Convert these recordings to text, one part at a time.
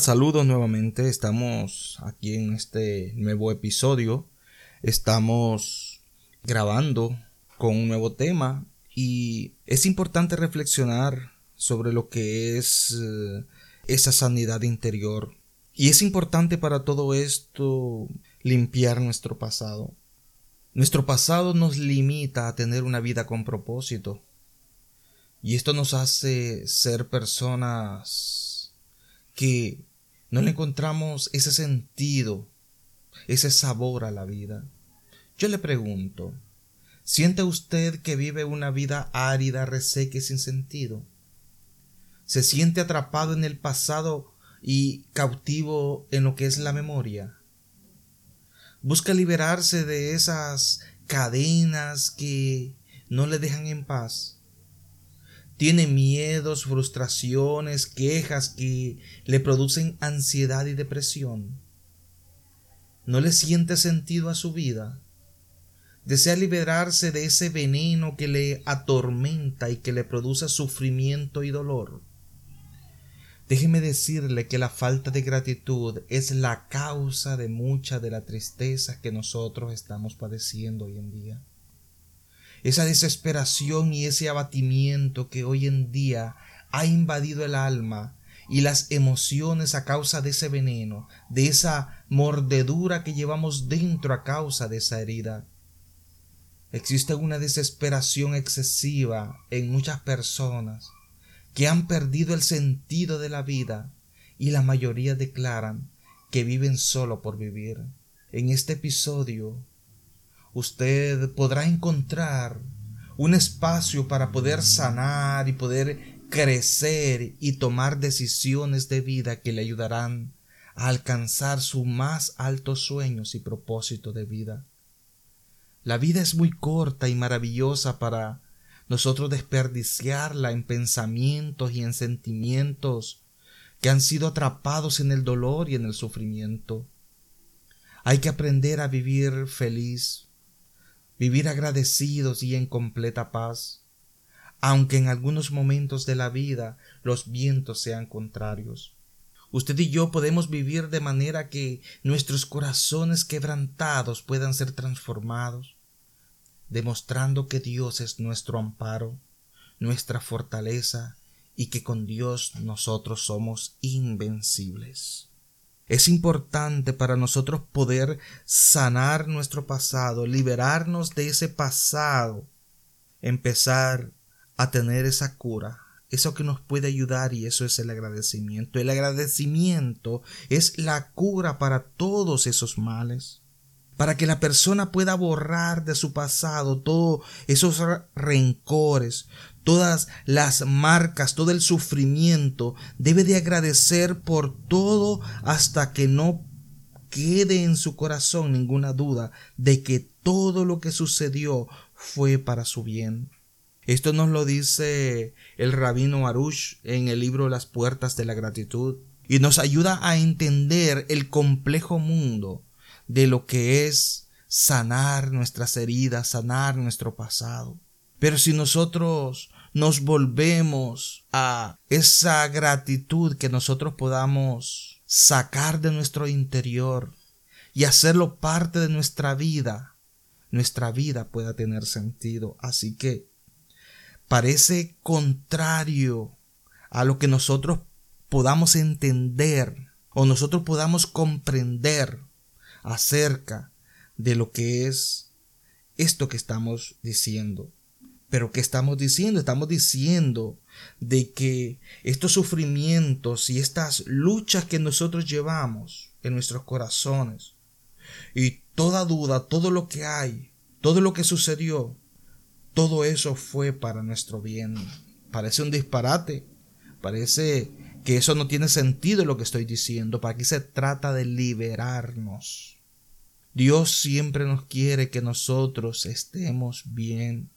Saludos nuevamente. Estamos aquí en este nuevo episodio. Estamos grabando con un nuevo tema y es importante reflexionar sobre lo que es eh, esa sanidad interior. Y es importante para todo esto limpiar nuestro pasado. Nuestro pasado nos limita a tener una vida con propósito. Y esto nos hace ser personas que no le encontramos ese sentido, ese sabor a la vida. Yo le pregunto, ¿siente usted que vive una vida árida, reseca y sin sentido? ¿Se siente atrapado en el pasado y cautivo en lo que es la memoria? ¿Busca liberarse de esas cadenas que no le dejan en paz? Tiene miedos, frustraciones, quejas que le producen ansiedad y depresión. No le siente sentido a su vida. Desea liberarse de ese veneno que le atormenta y que le produce sufrimiento y dolor. Déjeme decirle que la falta de gratitud es la causa de mucha de la tristeza que nosotros estamos padeciendo hoy en día esa desesperación y ese abatimiento que hoy en día ha invadido el alma y las emociones a causa de ese veneno, de esa mordedura que llevamos dentro a causa de esa herida. Existe una desesperación excesiva en muchas personas que han perdido el sentido de la vida y la mayoría declaran que viven solo por vivir. En este episodio usted podrá encontrar un espacio para poder sanar y poder crecer y tomar decisiones de vida que le ayudarán a alcanzar sus más altos sueños y propósito de vida. La vida es muy corta y maravillosa para nosotros desperdiciarla en pensamientos y en sentimientos que han sido atrapados en el dolor y en el sufrimiento. Hay que aprender a vivir feliz, vivir agradecidos y en completa paz, aunque en algunos momentos de la vida los vientos sean contrarios. Usted y yo podemos vivir de manera que nuestros corazones quebrantados puedan ser transformados, demostrando que Dios es nuestro amparo, nuestra fortaleza y que con Dios nosotros somos invencibles. Es importante para nosotros poder sanar nuestro pasado, liberarnos de ese pasado, empezar a tener esa cura, eso que nos puede ayudar y eso es el agradecimiento. El agradecimiento es la cura para todos esos males para que la persona pueda borrar de su pasado todos esos rencores, todas las marcas, todo el sufrimiento, debe de agradecer por todo hasta que no quede en su corazón ninguna duda de que todo lo que sucedió fue para su bien. Esto nos lo dice el rabino Arush en el libro Las puertas de la gratitud y nos ayuda a entender el complejo mundo de lo que es sanar nuestras heridas, sanar nuestro pasado. Pero si nosotros nos volvemos a esa gratitud que nosotros podamos sacar de nuestro interior y hacerlo parte de nuestra vida, nuestra vida pueda tener sentido. Así que parece contrario a lo que nosotros podamos entender o nosotros podamos comprender acerca de lo que es esto que estamos diciendo. Pero ¿qué estamos diciendo? Estamos diciendo de que estos sufrimientos y estas luchas que nosotros llevamos en nuestros corazones y toda duda, todo lo que hay, todo lo que sucedió, todo eso fue para nuestro bien. Parece un disparate, parece que eso no tiene sentido lo que estoy diciendo, para aquí se trata de liberarnos. Dios siempre nos quiere que nosotros estemos bien.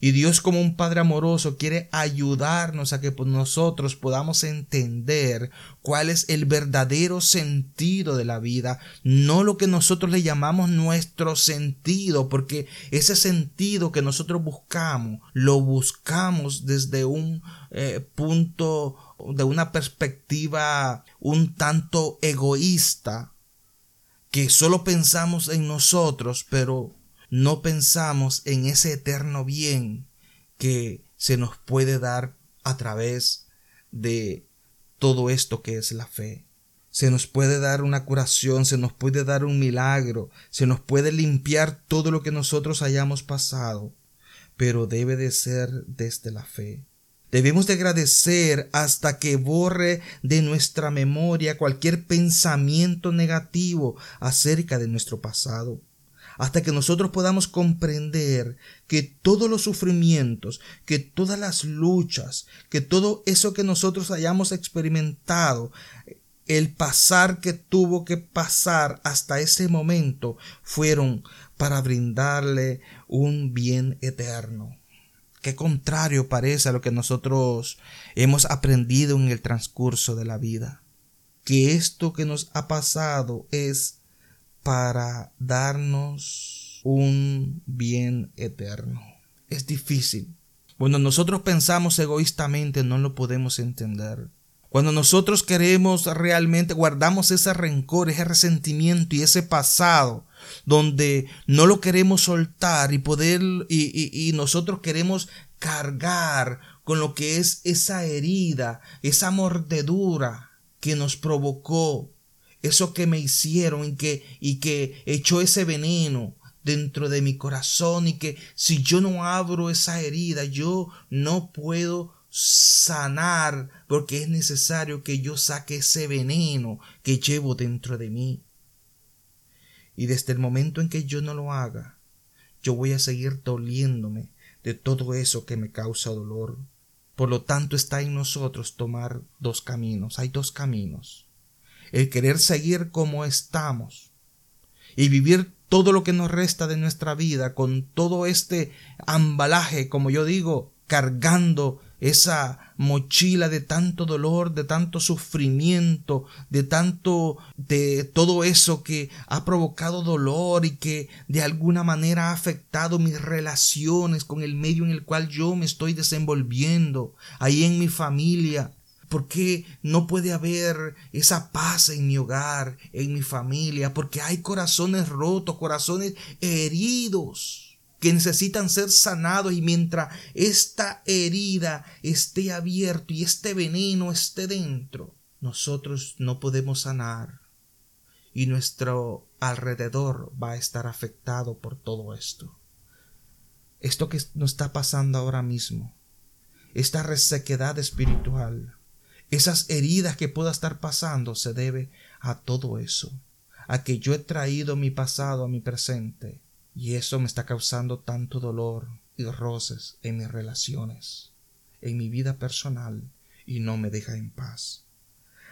Y Dios como un Padre amoroso quiere ayudarnos a que nosotros podamos entender cuál es el verdadero sentido de la vida, no lo que nosotros le llamamos nuestro sentido, porque ese sentido que nosotros buscamos, lo buscamos desde un eh, punto, de una perspectiva un tanto egoísta, que solo pensamos en nosotros, pero no pensamos en ese eterno bien que se nos puede dar a través de todo esto que es la fe. Se nos puede dar una curación, se nos puede dar un milagro, se nos puede limpiar todo lo que nosotros hayamos pasado, pero debe de ser desde la fe. Debemos de agradecer hasta que borre de nuestra memoria cualquier pensamiento negativo acerca de nuestro pasado hasta que nosotros podamos comprender que todos los sufrimientos, que todas las luchas, que todo eso que nosotros hayamos experimentado, el pasar que tuvo que pasar hasta ese momento fueron para brindarle un bien eterno. Qué contrario parece a lo que nosotros hemos aprendido en el transcurso de la vida. Que esto que nos ha pasado es para darnos un bien eterno. Es difícil. Cuando nosotros pensamos egoístamente no lo podemos entender. Cuando nosotros queremos realmente, guardamos ese rencor, ese resentimiento y ese pasado, donde no lo queremos soltar y poder, y, y nosotros queremos cargar con lo que es esa herida, esa mordedura que nos provocó eso que me hicieron y que, y que echó ese veneno dentro de mi corazón y que si yo no abro esa herida, yo no puedo sanar porque es necesario que yo saque ese veneno que llevo dentro de mí. Y desde el momento en que yo no lo haga, yo voy a seguir doliéndome de todo eso que me causa dolor. Por lo tanto está en nosotros tomar dos caminos. Hay dos caminos el querer seguir como estamos y vivir todo lo que nos resta de nuestra vida con todo este ambalaje, como yo digo, cargando esa mochila de tanto dolor, de tanto sufrimiento, de tanto de todo eso que ha provocado dolor y que de alguna manera ha afectado mis relaciones con el medio en el cual yo me estoy desenvolviendo, ahí en mi familia, ¿Por qué no puede haber esa paz en mi hogar, en mi familia? Porque hay corazones rotos, corazones heridos que necesitan ser sanados y mientras esta herida esté abierta y este veneno esté dentro, nosotros no podemos sanar y nuestro alrededor va a estar afectado por todo esto. Esto que nos está pasando ahora mismo, esta resequedad espiritual, esas heridas que pueda estar pasando se debe a todo eso, a que yo he traído mi pasado a mi presente y eso me está causando tanto dolor y roces en mis relaciones, en mi vida personal y no me deja en paz.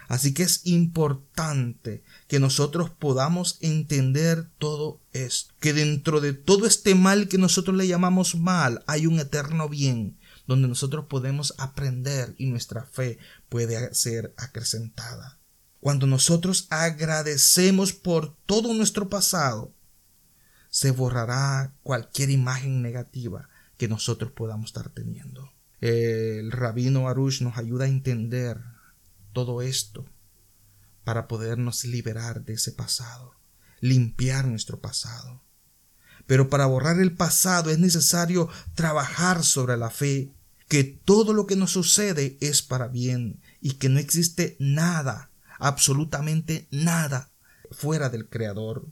Así que es importante que nosotros podamos entender todo esto, que dentro de todo este mal que nosotros le llamamos mal hay un eterno bien donde nosotros podemos aprender y nuestra fe puede ser acrecentada. Cuando nosotros agradecemos por todo nuestro pasado, se borrará cualquier imagen negativa que nosotros podamos estar teniendo. El rabino Arush nos ayuda a entender todo esto para podernos liberar de ese pasado, limpiar nuestro pasado. Pero para borrar el pasado es necesario trabajar sobre la fe que todo lo que nos sucede es para bien y que no existe nada, absolutamente nada, fuera del Creador.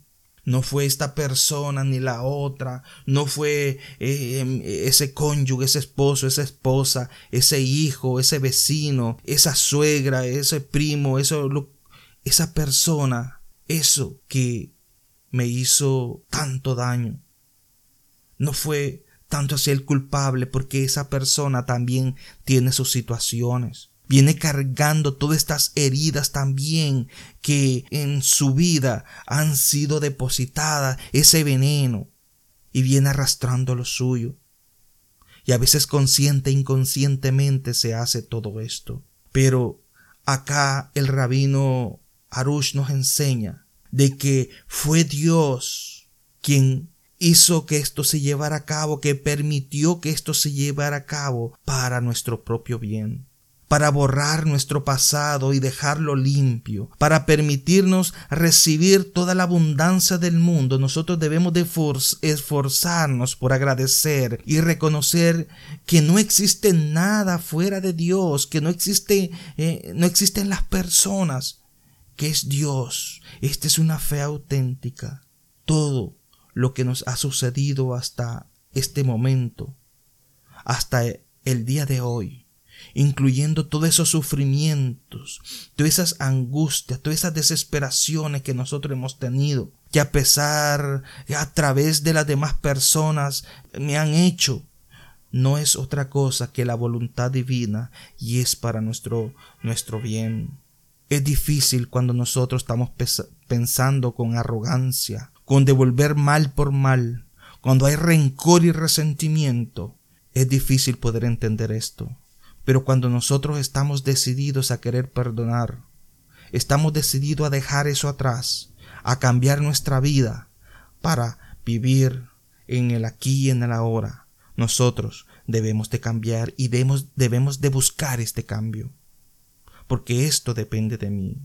no fue esta persona ni la otra, no fue eh, em, ese cónyuge, ese esposo, esa esposa, ese hijo, ese vecino, esa suegra, ese primo, esa persona, eso que me hizo tanto daño. No fue tanto hacia el culpable porque esa persona también tiene sus situaciones viene cargando todas estas heridas también que en su vida han sido depositadas, ese veneno, y viene arrastrando lo suyo. Y a veces consciente e inconscientemente se hace todo esto. Pero acá el rabino Arush nos enseña de que fue Dios quien hizo que esto se llevara a cabo, que permitió que esto se llevara a cabo para nuestro propio bien para borrar nuestro pasado y dejarlo limpio, para permitirnos recibir toda la abundancia del mundo, nosotros debemos de esforzarnos por agradecer y reconocer que no existe nada fuera de Dios, que no existe, eh, no existen las personas, que es Dios. Esta es una fe auténtica. Todo lo que nos ha sucedido hasta este momento, hasta el día de hoy, incluyendo todos esos sufrimientos, todas esas angustias, todas esas desesperaciones que nosotros hemos tenido, que a pesar, a través de las demás personas me han hecho, no es otra cosa que la voluntad divina y es para nuestro, nuestro bien. Es difícil cuando nosotros estamos pensando con arrogancia, con devolver mal por mal, cuando hay rencor y resentimiento. Es difícil poder entender esto. Pero cuando nosotros estamos decididos a querer perdonar, estamos decididos a dejar eso atrás, a cambiar nuestra vida para vivir en el aquí y en el ahora, nosotros debemos de cambiar y debemos, debemos de buscar este cambio, porque esto depende de mí.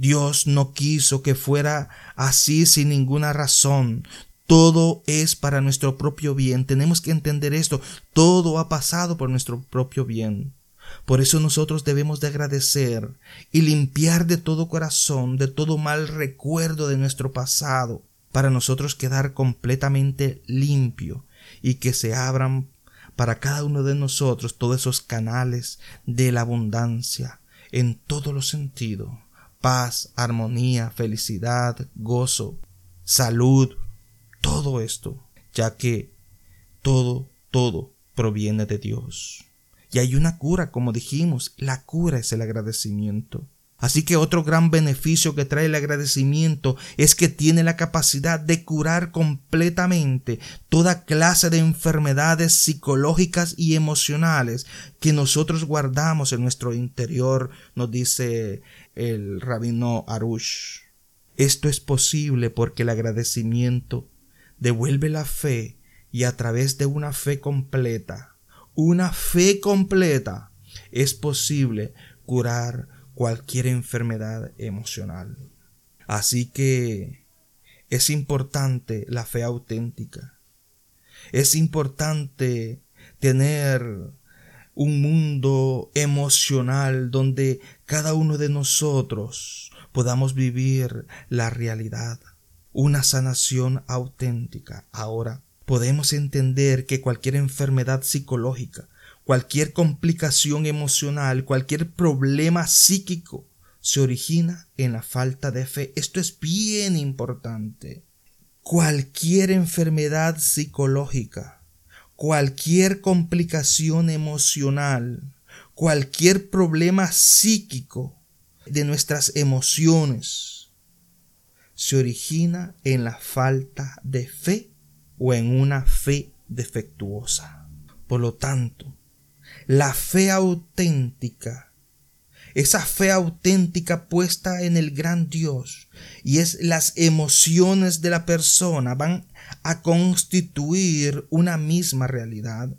Dios no quiso que fuera así sin ninguna razón. Todo es para nuestro propio bien. Tenemos que entender esto. Todo ha pasado por nuestro propio bien. Por eso nosotros debemos de agradecer y limpiar de todo corazón, de todo mal recuerdo de nuestro pasado, para nosotros quedar completamente limpio y que se abran para cada uno de nosotros todos esos canales de la abundancia en todos los sentidos. Paz, armonía, felicidad, gozo, salud, todo esto, ya que todo, todo proviene de Dios. Y hay una cura, como dijimos, la cura es el agradecimiento. Así que otro gran beneficio que trae el agradecimiento es que tiene la capacidad de curar completamente toda clase de enfermedades psicológicas y emocionales que nosotros guardamos en nuestro interior, nos dice el rabino Arush. Esto es posible porque el agradecimiento devuelve la fe y a través de una fe completa, una fe completa, es posible curar cualquier enfermedad emocional. Así que es importante la fe auténtica. Es importante tener un mundo emocional donde cada uno de nosotros podamos vivir la realidad una sanación auténtica. Ahora podemos entender que cualquier enfermedad psicológica, cualquier complicación emocional, cualquier problema psíquico se origina en la falta de fe. Esto es bien importante. Cualquier enfermedad psicológica, cualquier complicación emocional, cualquier problema psíquico de nuestras emociones, se origina en la falta de fe o en una fe defectuosa. Por lo tanto, la fe auténtica, esa fe auténtica puesta en el gran Dios y es las emociones de la persona van a constituir una misma realidad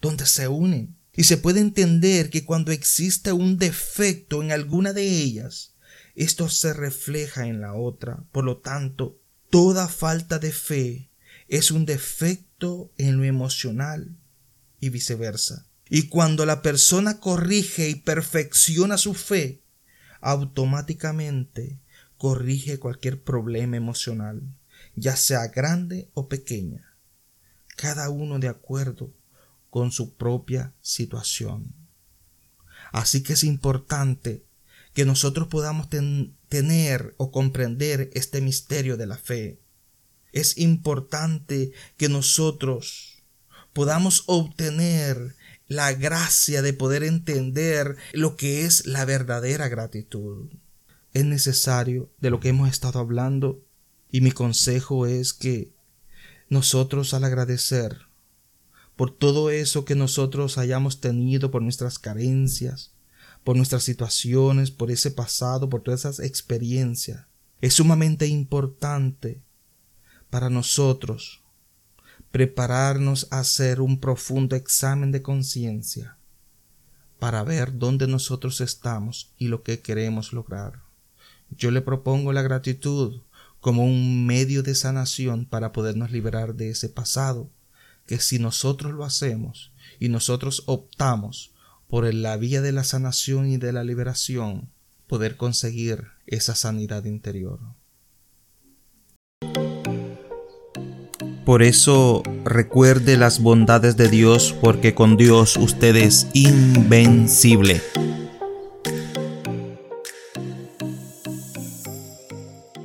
donde se unen. Y se puede entender que cuando existe un defecto en alguna de ellas, esto se refleja en la otra. Por lo tanto, toda falta de fe es un defecto en lo emocional y viceversa. Y cuando la persona corrige y perfecciona su fe, automáticamente corrige cualquier problema emocional, ya sea grande o pequeña, cada uno de acuerdo con su propia situación. Así que es importante que nosotros podamos tener o comprender este misterio de la fe. Es importante que nosotros podamos obtener la gracia de poder entender lo que es la verdadera gratitud. Es necesario de lo que hemos estado hablando y mi consejo es que nosotros al agradecer por todo eso que nosotros hayamos tenido, por nuestras carencias, por nuestras situaciones, por ese pasado, por todas esas experiencias. Es sumamente importante para nosotros prepararnos a hacer un profundo examen de conciencia para ver dónde nosotros estamos y lo que queremos lograr. Yo le propongo la gratitud como un medio de sanación para podernos liberar de ese pasado, que si nosotros lo hacemos y nosotros optamos por la vía de la sanación y de la liberación, poder conseguir esa sanidad interior. Por eso recuerde las bondades de Dios porque con Dios usted es invencible.